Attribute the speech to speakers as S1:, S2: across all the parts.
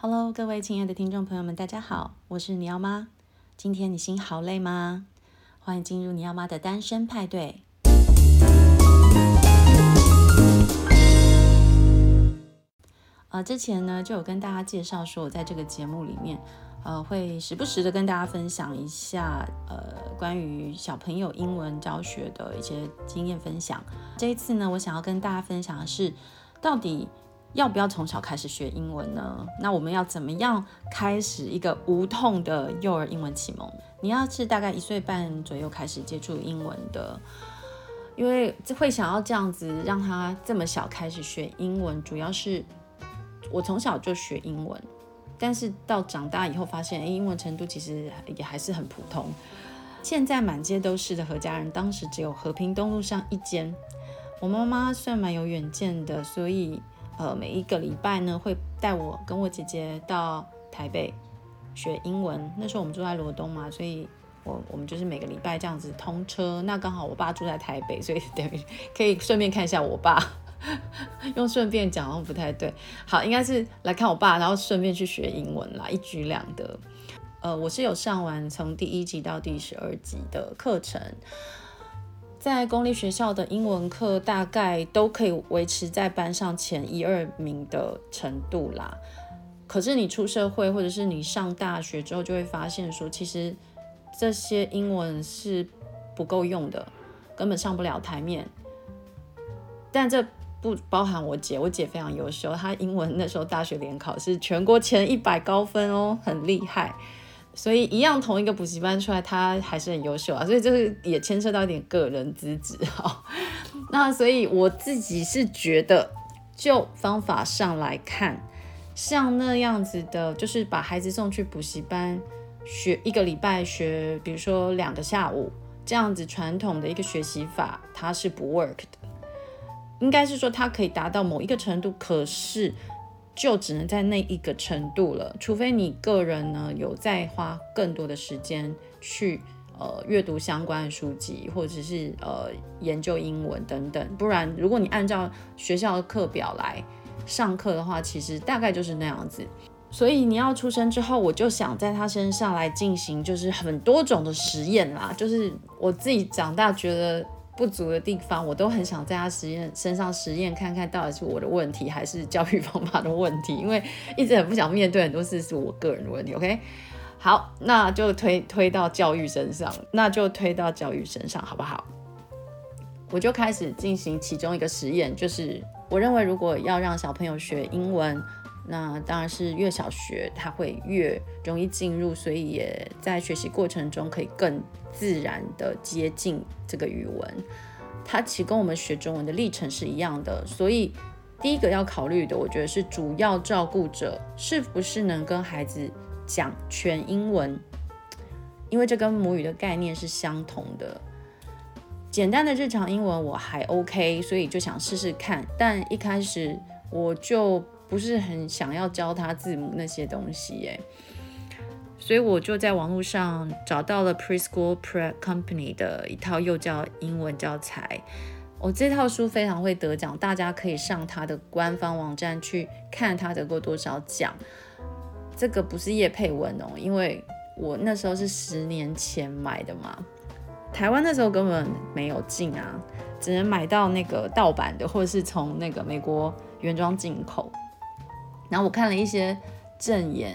S1: Hello，各位亲爱的听众朋友们，大家好，我是你要妈。今天你心好累吗？欢迎进入你要妈的单身派对。呃，之前呢就有跟大家介绍说，我在这个节目里面，呃，会时不时的跟大家分享一下，呃，关于小朋友英文教学的一些经验分享。这一次呢，我想要跟大家分享的是，到底。要不要从小开始学英文呢？那我们要怎么样开始一个无痛的幼儿英文启蒙？你要是大概一岁半左右开始接触英文的，因为会想要这样子让他这么小开始学英文，主要是我从小就学英文，但是到长大以后发现，诶，英文程度其实也还是很普通。现在满街都是的何家人，当时只有和平东路上一间。我妈妈算蛮有远见的，所以。呃，每一个礼拜呢，会带我跟我姐姐到台北学英文。那时候我们住在罗东嘛，所以我我们就是每个礼拜这样子通车。那刚好我爸住在台北，所以 等于可以顺便看一下我爸。用顺便讲好像不太对，好，应该是来看我爸，然后顺便去学英文啦，一举两得。呃，我是有上完从第一集到第十二集的课程。在公立学校的英文课大概都可以维持在班上前一二名的程度啦。可是你出社会或者是你上大学之后，就会发现说，其实这些英文是不够用的，根本上不了台面。但这不包含我姐，我姐非常优秀，她英文那时候大学联考是全国前一百高分哦，很厉害。所以一样同一个补习班出来，他还是很优秀啊。所以这个也牵涉到一点个人资质哈。那所以我自己是觉得，就方法上来看，像那样子的，就是把孩子送去补习班学一个礼拜学，比如说两个下午这样子传统的一个学习法，它是不 work 的。应该是说它可以达到某一个程度，可是。就只能在那一个程度了，除非你个人呢有再花更多的时间去呃阅读相关的书籍，或者是呃研究英文等等，不然如果你按照学校的课表来上课的话，其实大概就是那样子。所以你要出生之后，我就想在他身上来进行就是很多种的实验啦，就是我自己长大觉得。不足的地方，我都很想在他实验身上实验，看看到底是我的问题还是教育方法的问题。因为一直很不想面对很多事，是我个人的问题。OK，好，那就推推到教育身上，那就推到教育身上，好不好？我就开始进行其中一个实验，就是我认为如果要让小朋友学英文。那当然是越小学他会越容易进入，所以也在学习过程中可以更自然的接近这个语文。它其实跟我们学中文的历程是一样的，所以第一个要考虑的，我觉得是主要照顾者是不是能跟孩子讲全英文，因为这跟母语的概念是相同的。简单的日常英文我还 OK，所以就想试试看，但一开始我就。不是很想要教他字母那些东西耶，所以我就在网络上找到了 Preschool Prep Company 的一套幼教英文教材。我、这套书非常会得奖，大家可以上他的官方网站去看他得过多少奖。这个不是叶配文哦，因为我那时候是十年前买的嘛，台湾那时候根本没有进啊，只能买到那个盗版的，或者是从那个美国原装进口。然后我看了一些证言，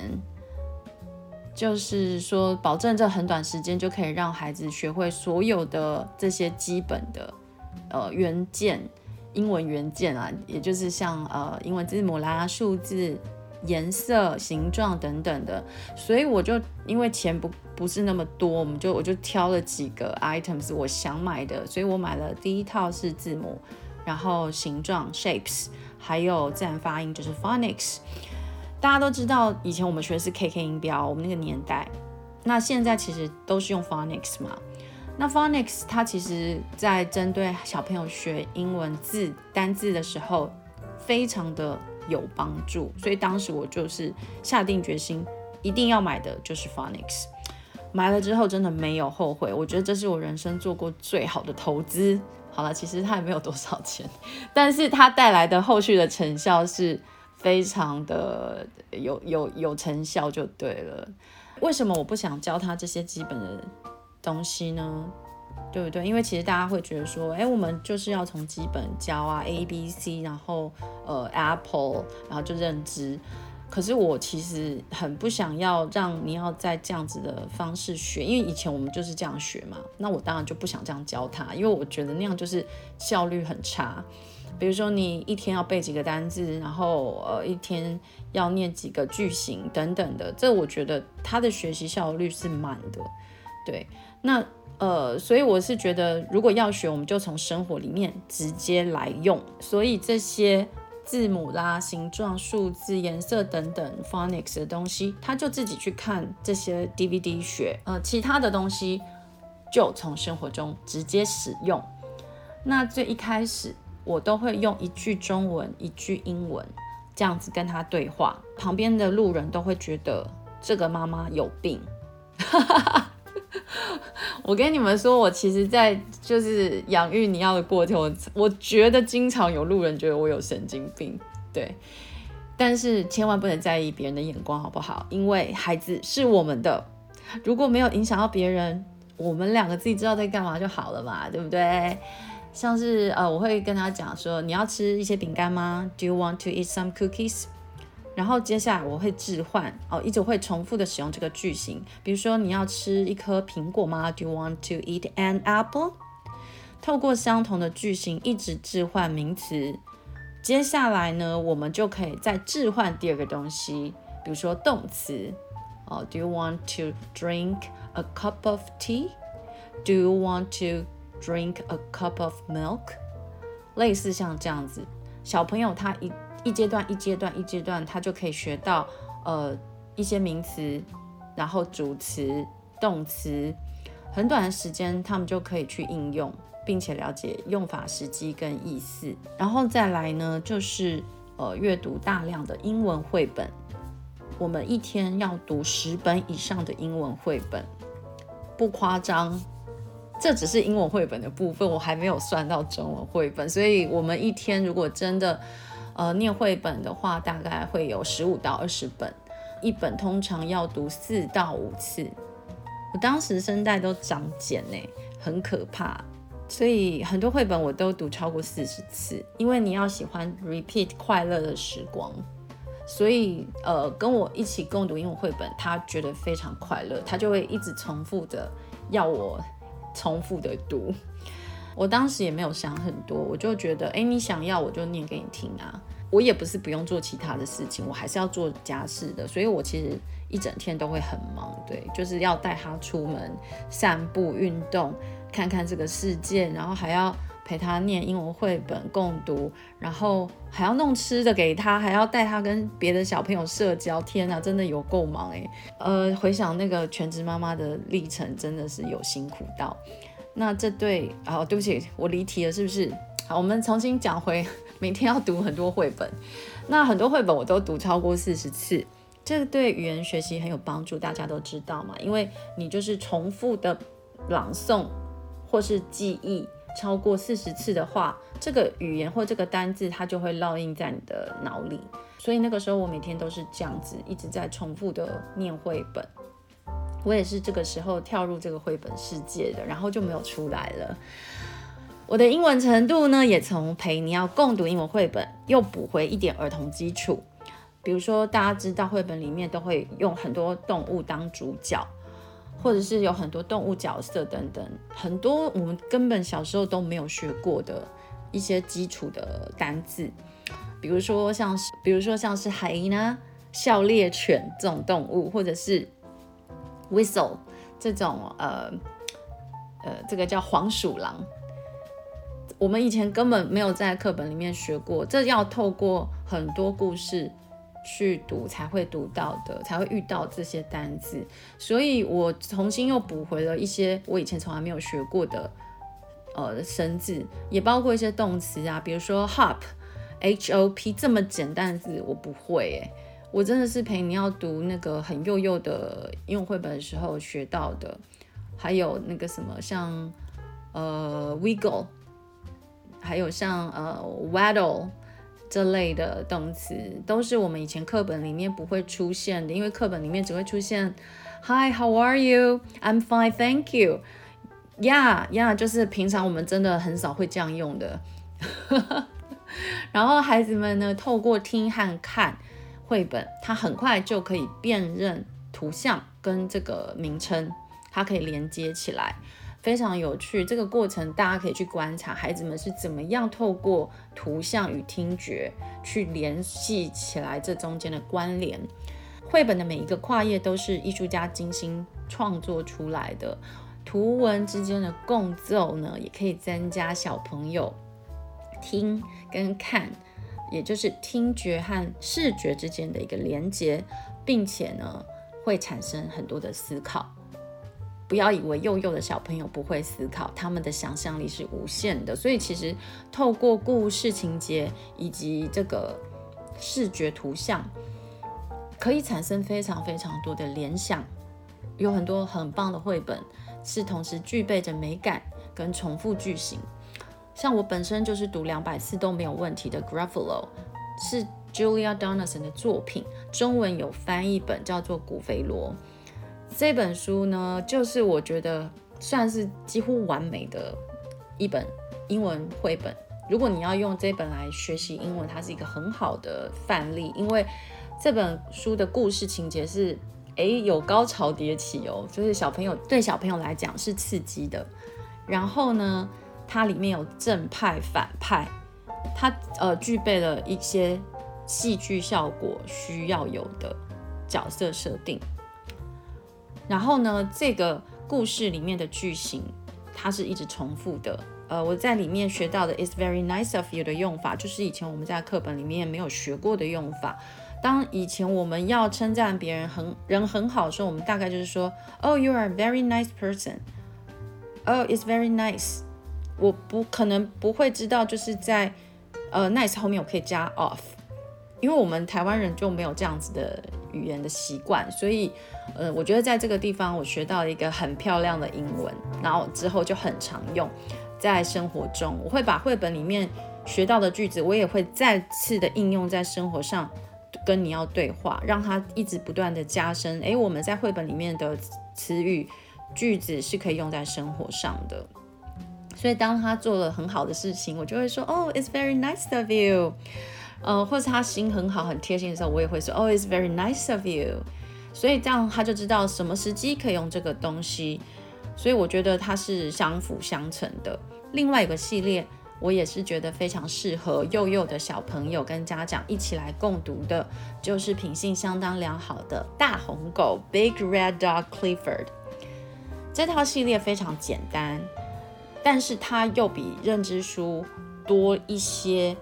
S1: 就是说保证这很短时间就可以让孩子学会所有的这些基本的呃元件，英文元件啊，也就是像呃英文字母啦、数字、颜色、形状等等的。所以我就因为钱不不是那么多，我们就我就挑了几个 items 我想买的，所以我买了第一套是字母，然后形状 shapes。还有自然发音就是 phonics，大家都知道，以前我们学的是 KK 音标，我们那个年代，那现在其实都是用 phonics 嘛。那 phonics 它其实在针对小朋友学英文字单字的时候，非常的有帮助，所以当时我就是下定决心，一定要买的就是 phonics。买了之后真的没有后悔，我觉得这是我人生做过最好的投资。好了，其实它也没有多少钱，但是它带来的后续的成效是非常的有有有成效就对了。为什么我不想教他这些基本的东西呢？对不对？因为其实大家会觉得说，哎，我们就是要从基本教啊，A B C，然后呃 Apple，然后就认知。可是我其实很不想要让你要在这样子的方式学，因为以前我们就是这样学嘛。那我当然就不想这样教他，因为我觉得那样就是效率很差。比如说你一天要背几个单字，然后呃一天要念几个句型等等的，这我觉得他的学习效率是慢的。对，那呃，所以我是觉得如果要学，我们就从生活里面直接来用。所以这些。字母啦、形状、数字、颜色等等，phonics 的东西，他就自己去看这些 DVD 学。呃，其他的东西就从生活中直接使用。那最一开始，我都会用一句中文、一句英文这样子跟他对话，旁边的路人都会觉得这个妈妈有病。我跟你们说，我其实，在就是养育你要的过程，我我觉得经常有路人觉得我有神经病，对。但是千万不能在意别人的眼光，好不好？因为孩子是我们的，如果没有影响到别人，我们两个自己知道在干嘛就好了嘛，对不对？像是呃，我会跟他讲说，你要吃一些饼干吗？Do you want to eat some cookies？然后接下来我会置换哦，一直会重复的使用这个句型。比如说，你要吃一颗苹果吗？Do you want to eat an apple？透过相同的句型一直置换名词。接下来呢，我们就可以再置换第二个东西，比如说动词哦，Do you want to drink a cup of tea？Do you want to drink a cup of milk？类似像这样子，小朋友他一。一阶段一阶段一阶段，他就可以学到呃一些名词，然后主词、动词，很短的时间，他们就可以去应用，并且了解用法、时机跟意思。然后再来呢，就是呃阅读大量的英文绘本，我们一天要读十本以上的英文绘本，不夸张。这只是英文绘本的部分，我还没有算到中文绘本，所以我们一天如果真的。呃，念绘本的话，大概会有十五到二十本，一本通常要读四到五次。我当时声带都长茧呢，很可怕。所以很多绘本我都读超过四十次，因为你要喜欢 repeat 快乐的时光。所以呃，跟我一起共读英文绘本，他觉得非常快乐，他就会一直重复的要我重复的读。我当时也没有想很多，我就觉得，哎，你想要我就念给你听啊。我也不是不用做其他的事情，我还是要做家事的，所以我其实一整天都会很忙，对，就是要带他出门散步、运动，看看这个世界，然后还要陪他念英文绘本共读，然后还要弄吃的给他，还要带他跟别的小朋友社交。天哪，真的有够忙诶。呃，回想那个全职妈妈的历程，真的是有辛苦到。那这对，哦，对不起，我离题了，是不是？好，我们重新讲回每天要读很多绘本。那很多绘本我都读超过四十次，这对语言学习很有帮助，大家都知道嘛。因为你就是重复的朗诵或是记忆超过四十次的话，这个语言或这个单字它就会烙印在你的脑里。所以那个时候我每天都是这样子，一直在重复的念绘本。我也是这个时候跳入这个绘本世界的，然后就没有出来了。我的英文程度呢，也从陪你要共读英文绘本，又补回一点儿童基础。比如说，大家知道绘本里面都会用很多动物当主角，或者是有很多动物角色等等，很多我们根本小时候都没有学过的一些基础的单字。比如说像是，比如说像是 hyena 狩猎犬这种动物，或者是。Whistle 这种呃呃，这个叫黄鼠狼，我们以前根本没有在课本里面学过，这要透过很多故事去读才会读到的，才会遇到这些单字。所以我重新又补回了一些我以前从来没有学过的呃生字，也包括一些动词啊，比如说 hop，h o p 这么简单的字我不会哎。我真的是陪你要读那个很幼幼的英文绘本的时候学到的，还有那个什么像呃 wiggle，还有像呃 waddle 这类的动词，都是我们以前课本里面不会出现的，因为课本里面只会出现 Hi, how are you? I'm fine, thank you. Yeah, yeah，就是平常我们真的很少会这样用的。然后孩子们呢，透过听和看绘本，它很快就可以辨认图像跟这个名称，它可以连接起来。非常有趣，这个过程大家可以去观察孩子们是怎么样透过图像与听觉去联系起来这中间的关联。绘本的每一个跨页都是艺术家精心创作出来的，图文之间的共奏呢，也可以增加小朋友听跟看，也就是听觉和视觉之间的一个连接，并且呢，会产生很多的思考。不要以为幼幼的小朋友不会思考，他们的想象力是无限的。所以其实透过故事情节以及这个视觉图像，可以产生非常非常多的联想。有很多很棒的绘本是同时具备着美感跟重复句型。像我本身就是读两百次都没有问题的《graffalo》，是 Julia Donaldson 的作品，中文有翻译本叫做《古肥罗》。这本书呢，就是我觉得算是几乎完美的一本英文绘本。如果你要用这本来学习英文，它是一个很好的范例，因为这本书的故事情节是，诶，有高潮迭起哦，就是小朋友对小朋友来讲是刺激的。然后呢，它里面有正派、反派，它呃具备了一些戏剧效果需要有的角色设定。然后呢，这个故事里面的句型，它是一直重复的。呃，我在里面学到的 "It's very nice of you" 的用法，就是以前我们在课本里面没有学过的用法。当以前我们要称赞别人很人很好的时候，我们大概就是说，"Oh, you are a very nice person." "Oh, it's very nice." 我不可能不会知道，就是在呃 "nice" 后面我可以加 off，因为我们台湾人就没有这样子的语言的习惯，所以。呃，我觉得在这个地方我学到了一个很漂亮的英文，然后之后就很常用在生活中。我会把绘本里面学到的句子，我也会再次的应用在生活上，跟你要对话，让它一直不断的加深。诶，我们在绘本里面的词语句子是可以用在生活上的。所以当他做了很好的事情，我就会说，哦，it's very nice of you。呃，或者他心很好、很贴心的时候，我也会说，哦，it's very nice of you。所以这样他就知道什么时机可以用这个东西，所以我觉得它是相辅相成的。另外一个系列，我也是觉得非常适合幼幼的小朋友跟家长一起来共读的，就是品性相当良好的大红狗 Big Red Dog Clifford。这套系列非常简单，但是它又比认知书多一些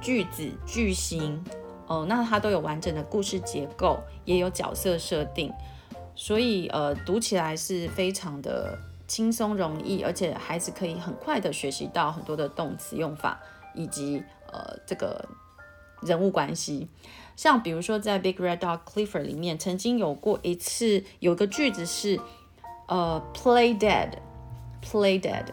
S1: 句子句型。哦，那它都有完整的故事结构，也有角色设定，所以呃，读起来是非常的轻松容易，而且孩子可以很快的学习到很多的动词用法以及呃这个人物关系。像比如说在《Big Red Dog Clifford》里面，曾经有过一次有个句子是呃 “play dead”，“play dead”。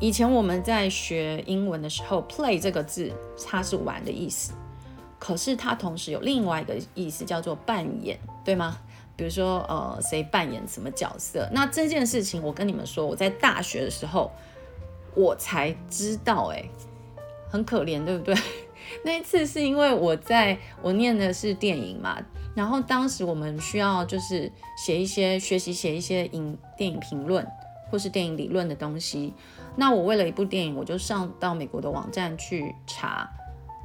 S1: 以前我们在学英文的时候，“play” 这个字它是玩的意思。可是它同时有另外一个意思，叫做扮演，对吗？比如说，呃，谁扮演什么角色？那这件事情，我跟你们说，我在大学的时候我才知道，哎，很可怜，对不对？那一次是因为我在我念的是电影嘛，然后当时我们需要就是写一些学习写一些影电影评论或是电影理论的东西。那我为了一部电影，我就上到美国的网站去查。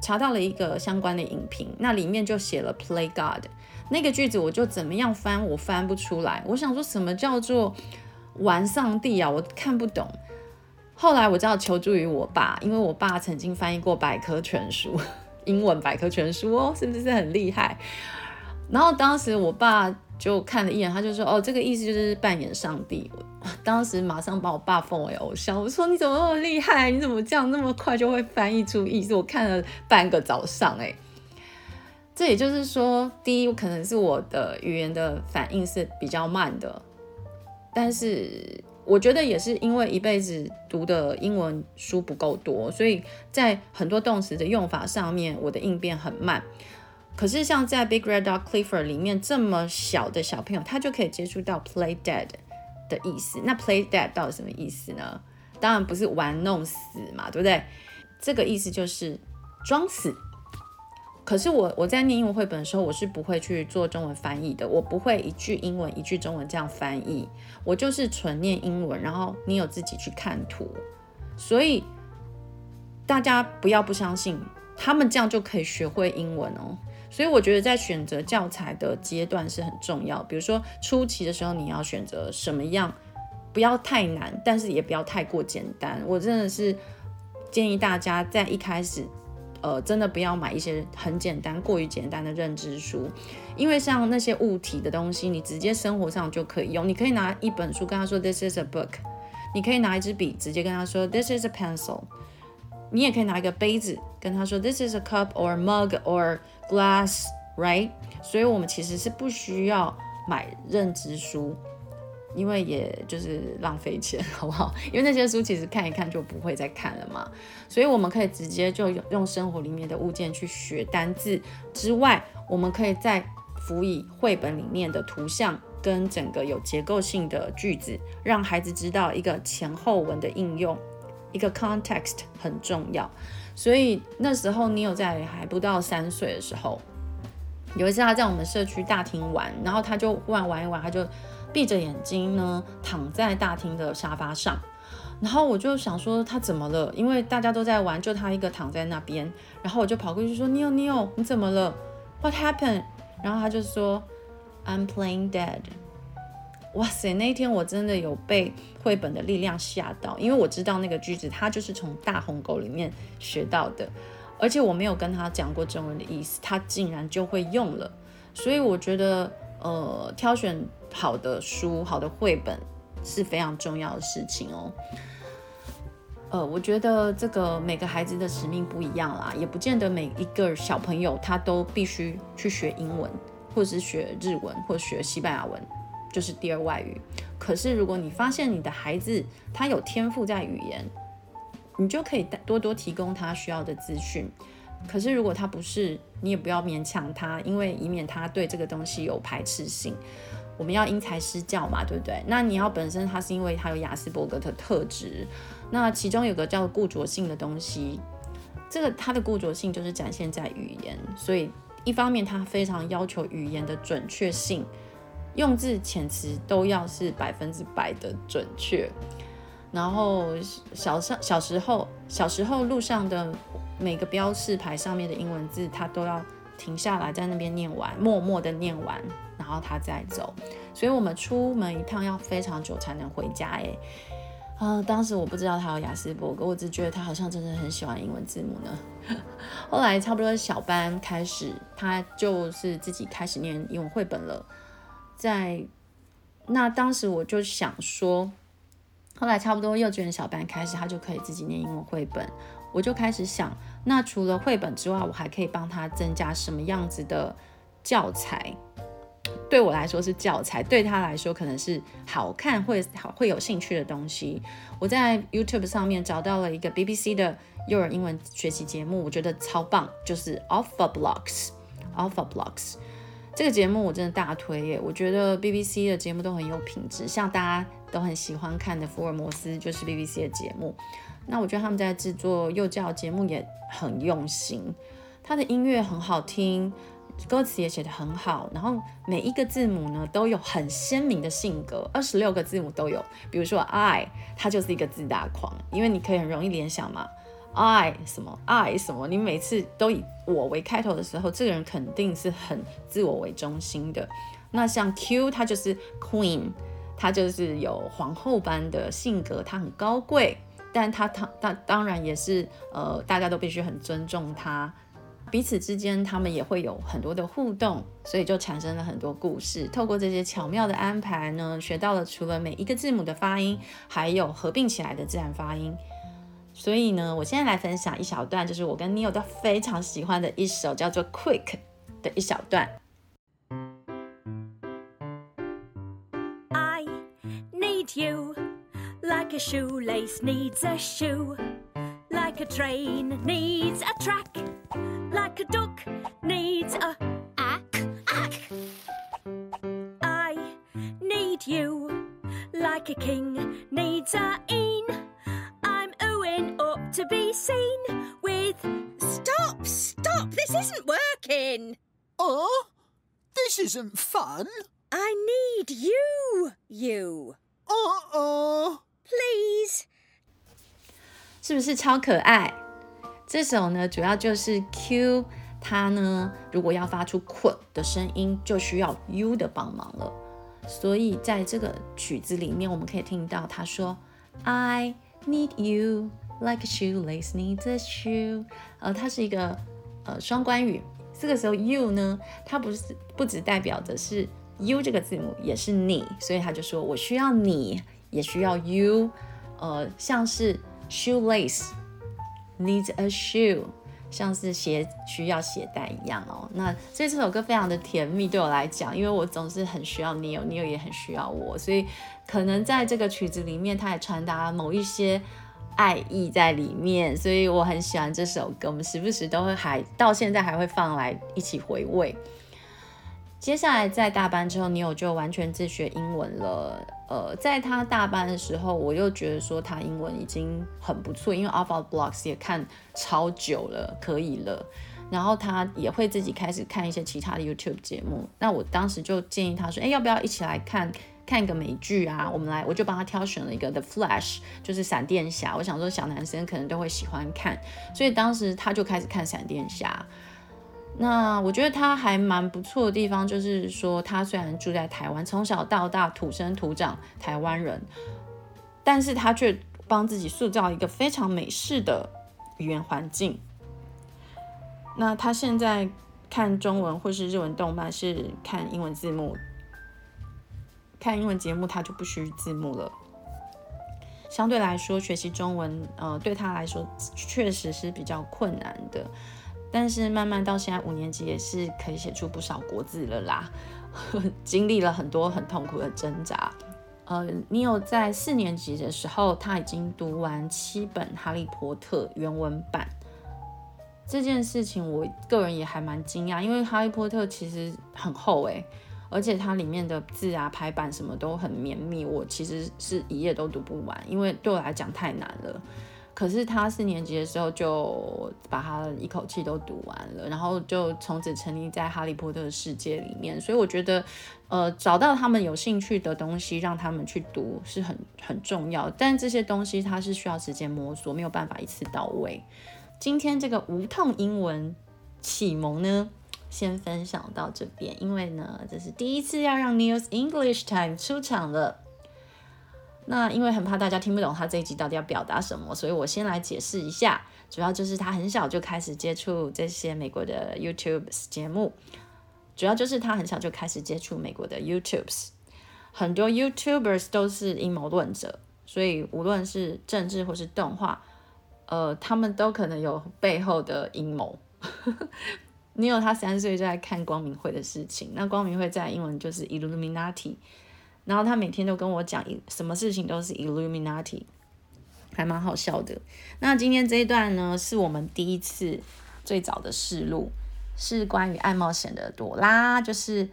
S1: 查到了一个相关的影评，那里面就写了 “play God” 那个句子，我就怎么样翻，我翻不出来。我想说什么叫做玩上帝啊？我看不懂。后来我就要求助于我爸，因为我爸曾经翻译过百科全书，英文百科全书哦，是不是很厉害？然后当时我爸。就看了一眼，他就说：“哦，这个意思就是扮演上帝。”当时马上把我爸奉为偶像。我说：“你怎么那么厉害？你怎么这样那么快就会翻译出意思？”我看了半个早上，哎，这也就是说，第一，可能是我的语言的反应是比较慢的，但是我觉得也是因为一辈子读的英文书不够多，所以在很多动词的用法上面，我的应变很慢。可是像在 Big Red Dog Clifford 里面这么小的小朋友，他就可以接触到 play dead 的意思。那 play dead 到底什么意思呢？当然不是玩弄死嘛，对不对？这个意思就是装死。可是我我在念英文绘本的时候，我是不会去做中文翻译的，我不会一句英文一句中文这样翻译，我就是纯念英文，然后你有自己去看图，所以大家不要不相信，他们这样就可以学会英文哦。所以我觉得在选择教材的阶段是很重要，比如说初期的时候你要选择什么样，不要太难，但是也不要太过简单。我真的是建议大家在一开始。呃，真的不要买一些很简单、过于简单的认知书，因为像那些物体的东西，你直接生活上就可以用。你可以拿一本书跟他说 “This is a book”，你可以拿一支笔直接跟他说 “This is a pencil”，你也可以拿一个杯子跟他说 “This is a cup or mug or glass”，right？所以我们其实是不需要买认知书。因为也就是浪费钱，好不好？因为那些书其实看一看就不会再看了嘛，所以我们可以直接就用生活里面的物件去学单字之外，我们可以再辅以绘本里面的图像跟整个有结构性的句子，让孩子知道一个前后文的应用，一个 context 很重要。所以那时候你有在还不到三岁的时候，有一次他在我们社区大厅玩，然后他就忽然玩一玩，他就。闭着眼睛呢，躺在大厅的沙发上，然后我就想说他怎么了？因为大家都在玩，就他一个躺在那边。然后我就跑过去说：“Neo，Neo，你怎么了？What happened？” 然后他就说：“I'm playing dead。”哇塞，那一天我真的有被绘本的力量吓到，因为我知道那个句子他就是从大红狗里面学到的，而且我没有跟他讲过中文的意思，他竟然就会用了。所以我觉得，呃，挑选。好的书、好的绘本是非常重要的事情哦。呃，我觉得这个每个孩子的使命不一样啦，也不见得每一个小朋友他都必须去学英文，或者是学日文，或者学西班牙文，就是第二外语。可是如果你发现你的孩子他有天赋在语言，你就可以多多提供他需要的资讯。可是如果他不是，你也不要勉强他，因为以免他对这个东西有排斥性。我们要因材施教嘛，对不对？那你要本身他是因为他有亚斯伯格的特质，那其中有个叫固着性的东西，这个他的固着性就是展现在语言，所以一方面他非常要求语言的准确性，用字遣词都要是百分之百的准确，然后小上小时候小时候路上的每个标示牌上面的英文字，他都要停下来在那边念完，默默的念完。然后他再走，所以我们出门一趟要非常久才能回家。哎，啊，当时我不知道他有雅思伯格，我只觉得他好像真的很喜欢英文字母呢。后来差不多小班开始，他就是自己开始念英文绘本了。在那当时我就想说，后来差不多幼稚园小班开始，他就可以自己念英文绘本。我就开始想，那除了绘本之外，我还可以帮他增加什么样子的教材？对我来说是教材，对他来说可能是好看会好会有兴趣的东西。我在 YouTube 上面找到了一个 BBC 的幼儿英文学习节目，我觉得超棒，就是 Alpha Blocks。Alpha Blocks 这个节目我真的大推耶，我觉得 BBC 的节目都很有品质，像大家都很喜欢看的福尔摩斯就是 BBC 的节目。那我觉得他们在制作幼教节目也很用心，他的音乐很好听。歌词也写得很好，然后每一个字母呢都有很鲜明的性格，二十六个字母都有。比如说 I，它就是一个自大狂，因为你可以很容易联想嘛，I 什么 I 什么，你每次都以我为开头的时候，这个人肯定是很自我为中心的。那像 Q，它就是 Queen，它就是有皇后般的性格，它很高贵，但它它它当然也是呃，大家都必须很尊重它。彼此之间，他们也会有很多的互动，所以就产生了很多故事。透过这些巧妙的安排呢，学到了除了每一个字母的发音，还有合并起来的自然发音。所以呢，我现在来分享一小段，就是我跟 Neo 都非常喜欢的一首叫做《Quick》的一小段。
S2: I need you. like a shoelace needs a shoe, like a train needs a track, like a duck needs a ack, ack. I need you, like a king to be seen with.
S3: Stop, stop, this isn't working.
S4: Oh, this isn't fun.
S3: I need you, you.
S4: Uh-uh.
S3: Please.
S1: 是不是超可爱？这首呢，主要就是 Q，它呢，如果要发出 Q 的声音，就需要 U 的帮忙了。所以在这个曲子里面，我们可以听到他说：“I need you Like a shoelace needs a shoe。”呃，它是一个呃双关语。这个时候 you 呢，它不是不只代表的是 you 这个字母，也是你，所以他就说我需要你，也需要 you。呃，像是 shoelace needs a shoe，像是鞋需要鞋带一样哦。那所以这首歌非常的甜蜜，对我来讲，因为我总是很需要你，有你有也很需要我，所以可能在这个曲子里面，它也传达某一些爱意在里面，所以我很喜欢这首歌。我们时不时都会还到现在还会放来一起回味。接下来在大班之后，Neil 就完全自学英文了。呃，在他大班的时候，我又觉得说他英文已经很不错，因为 Off Out Blocks 也看超久了，可以了。然后他也会自己开始看一些其他的 YouTube 节目。那我当时就建议他说：“哎，要不要一起来看看个美剧啊？”我们来，我就帮他挑选了一个 The Flash，就是闪电侠。我想说小男生可能都会喜欢看，所以当时他就开始看闪电侠。那我觉得他还蛮不错的地方，就是说他虽然住在台湾，从小到大土生土长台湾人，但是他却帮自己塑造一个非常美式的语言环境。那他现在看中文或是日文动漫是看英文字幕，看英文节目他就不需字幕了。相对来说，学习中文，呃，对他来说确实是比较困难的。但是慢慢到现在五年级也是可以写出不少国字了啦，经历了很多很痛苦的挣扎。呃你有在四年级的时候，他已经读完七本《哈利波特》原文版。这件事情我个人也还蛮惊讶，因为《哈利波特》其实很厚诶，而且它里面的字啊、排版什么都很绵密，我其实是一页都读不完，因为对我来讲太难了。可是他四年级的时候就把他一口气都读完了，然后就从此沉溺在哈利波特的世界里面。所以我觉得，呃，找到他们有兴趣的东西，让他们去读是很很重要。但这些东西它是需要时间摸索，没有办法一次到位。今天这个无痛英文启蒙呢，先分享到这边，因为呢，这是第一次要让 News English Time 出场了。那因为很怕大家听不懂他这一集到底要表达什么，所以我先来解释一下。主要就是他很小就开始接触这些美国的 YouTube 节目，主要就是他很小就开始接触美国的 YouTube。很多 YouTubers 都是阴谋论者，所以无论是政治或是动画，呃，他们都可能有背后的阴谋。Neil 他三岁就在看光明会的事情，那光明会在英文就是 Illuminati。然后他每天都跟我讲一，什么事情都是 Illuminati，还蛮好笑的。那今天这一段呢，是我们第一次最早的试录，是关于爱冒险的朵拉，就是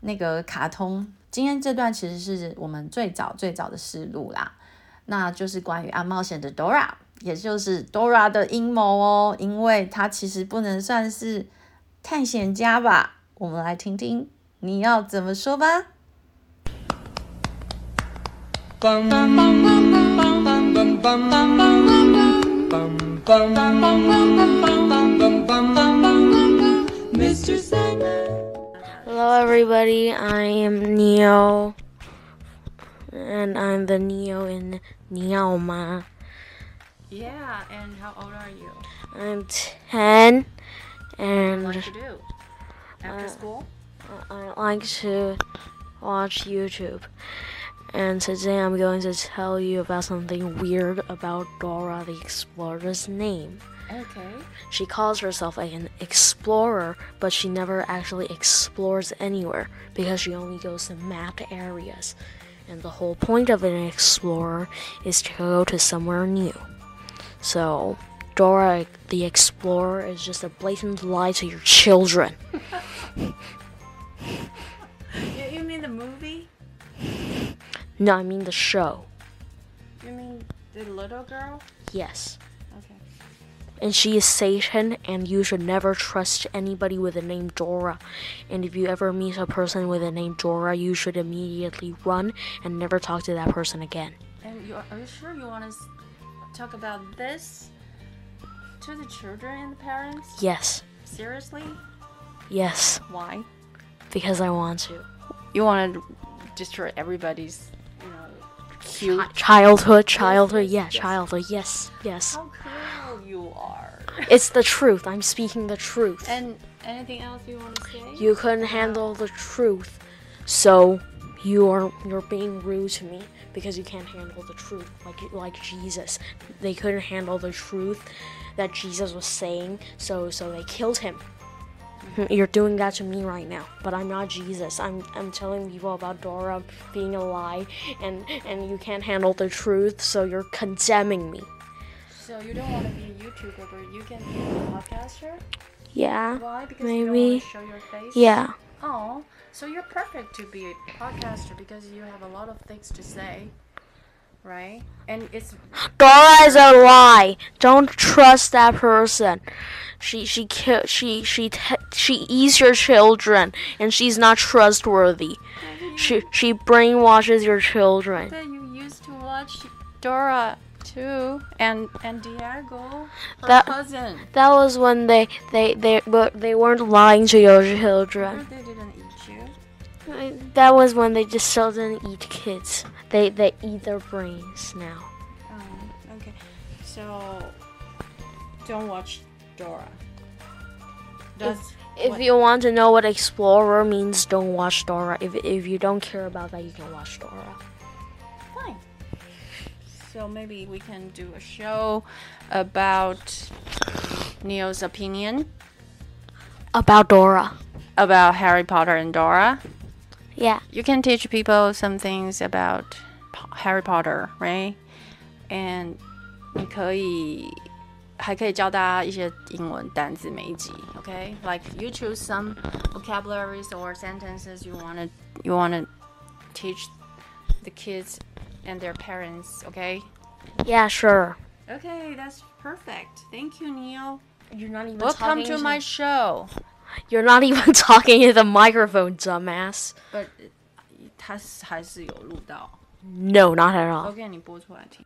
S1: 那个卡通。今天这段其实是我们最早最早的试录啦，那就是关于爱冒险的 Dora，也就是 Dora 的阴谋哦，因为她其实不能算是探险家吧。我们来听听你要怎么说吧。
S5: Hello, everybody. I am Neo, and I'm the Neo in Neoma.
S1: Yeah, and how old are you?
S5: I'm 10, and
S1: What do you like to do after
S5: uh,
S1: school?
S5: I like to watch YouTube. And today I'm going to tell you about something weird about Dora the Explorer's name.
S1: Okay.
S5: She calls herself an explorer, but she never actually explores anywhere because she only goes to mapped areas. And the whole point of an explorer is to go to somewhere new. So, Dora the Explorer is just a blatant lie to your children.
S6: You, mean the movie?
S5: No, I mean the show.
S6: You mean the little girl?
S5: Yes.
S6: Okay.
S5: And she is Satan, and you should never trust anybody with the name Dora. And if you ever meet a person with the name Dora, you should immediately run and never talk to that person again.
S6: And you are, are you sure you want to talk about this to the children and the parents?
S5: Yes.
S6: Seriously?
S5: Yes.
S6: Why?
S5: Because I want to.
S6: You want to destroy everybody's, you know, cute.
S5: Chi- childhood, childhood,
S6: yes,
S5: yeah,
S6: yes.
S5: childhood, yes, yes.
S6: How cruel you are.
S5: It's the truth. I'm speaking the truth.
S6: And anything else you want to say?
S5: You couldn't handle the truth, so you are you're being rude to me because you can't handle the truth, like like Jesus. They couldn't handle the truth that Jesus was saying, so so they killed him. You're doing that to me right now, but I'm not Jesus. I'm I'm telling people about Dora being a lie, and and you can't handle the truth, so you're condemning me.
S6: So you don't want to be a YouTuber, but you can be a podcaster?
S5: Yeah,
S6: Why? Because you don't
S5: maybe.
S6: want to show your face?
S5: Yeah.
S6: Oh, so you're perfect to be a podcaster because you have a lot of things to say, right? And it's
S5: Dora is a lie. Don't trust that person. She she ki- she she te- she eats your children, and she's not trustworthy. She she brainwashes your children.
S6: you used to watch Dora too, and and Diego, her
S5: That-
S6: cousin.
S5: That was when they they they but they weren't lying to your children.
S6: They didn't eat you.
S5: That was when they just still didn't eat kids. They they eat their brains now.
S6: Oh, okay. So don't watch Dora. Does
S5: If
S6: what-
S5: you want to know what explorer means, don't watch Dora. If if you don't care about that, you can watch Dora.
S6: Fine. So maybe we can do a show about Neo's opinion
S5: About Dora.
S6: about Harry Potter and Dora.
S5: Yeah.
S6: You can teach people some things about Po- Harry Potter, right? And 你可以还可以教大家一些英文单字每一集，OK? Like you choose some vocabularies or sentences you wanna you wanna teach the kids and their parents, okay?
S5: Yeah, sure.
S6: Okay, that's perfect. Thank you, Neil.
S5: You're not even
S6: Welcome to my show.
S5: You're not even talking to the microphone, dumbass.
S6: But 它还是有录到。
S5: No, not at all.
S6: OK，你播出来听。